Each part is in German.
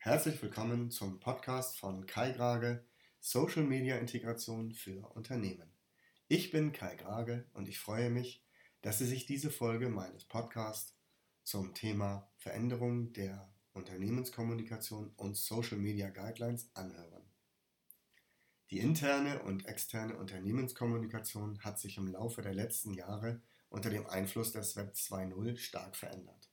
Herzlich willkommen zum Podcast von Kai Grage, Social Media Integration für Unternehmen. Ich bin Kai Grage und ich freue mich, dass Sie sich diese Folge meines Podcasts zum Thema Veränderung der Unternehmenskommunikation und Social Media Guidelines anhören. Die interne und externe Unternehmenskommunikation hat sich im Laufe der letzten Jahre unter dem Einfluss des Web 2.0 stark verändert.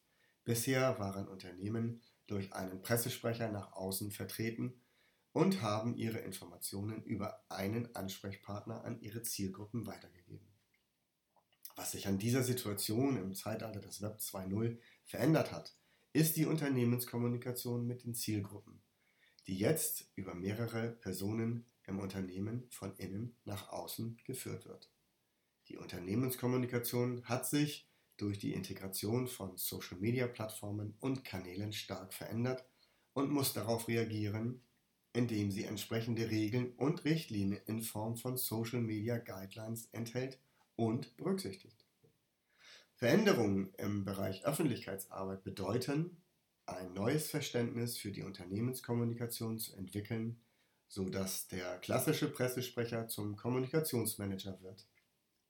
Bisher waren Unternehmen durch einen Pressesprecher nach außen vertreten und haben ihre Informationen über einen Ansprechpartner an ihre Zielgruppen weitergegeben. Was sich an dieser Situation im Zeitalter des Web 2.0 verändert hat, ist die Unternehmenskommunikation mit den Zielgruppen, die jetzt über mehrere Personen im Unternehmen von innen nach außen geführt wird. Die Unternehmenskommunikation hat sich durch die Integration von Social-Media-Plattformen und Kanälen stark verändert und muss darauf reagieren, indem sie entsprechende Regeln und Richtlinien in Form von Social-Media Guidelines enthält und berücksichtigt. Veränderungen im Bereich Öffentlichkeitsarbeit bedeuten, ein neues Verständnis für die Unternehmenskommunikation zu entwickeln, sodass der klassische Pressesprecher zum Kommunikationsmanager wird.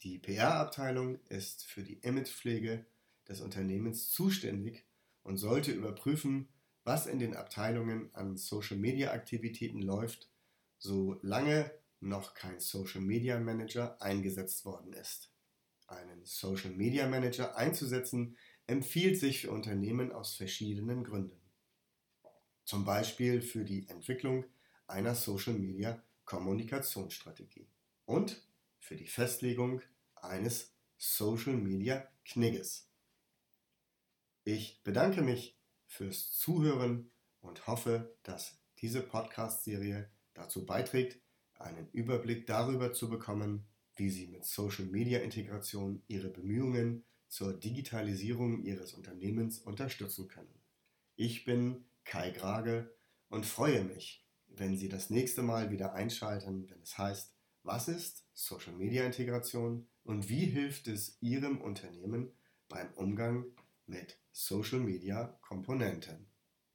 Die PR-Abteilung ist für die Imagepflege des Unternehmens zuständig und sollte überprüfen, was in den Abteilungen an Social-Media-Aktivitäten läuft, solange noch kein Social-Media Manager eingesetzt worden ist. Einen Social-Media Manager einzusetzen empfiehlt sich für Unternehmen aus verschiedenen Gründen. Zum Beispiel für die Entwicklung einer Social-Media Kommunikationsstrategie und für die Festlegung eines Social Media Knigges. Ich bedanke mich fürs Zuhören und hoffe, dass diese Podcast-Serie dazu beiträgt, einen Überblick darüber zu bekommen, wie Sie mit Social Media Integration Ihre Bemühungen zur Digitalisierung Ihres Unternehmens unterstützen können. Ich bin Kai Grage und freue mich, wenn Sie das nächste Mal wieder einschalten, wenn es heißt, was ist Social Media Integration und wie hilft es Ihrem Unternehmen beim Umgang mit Social Media Komponenten?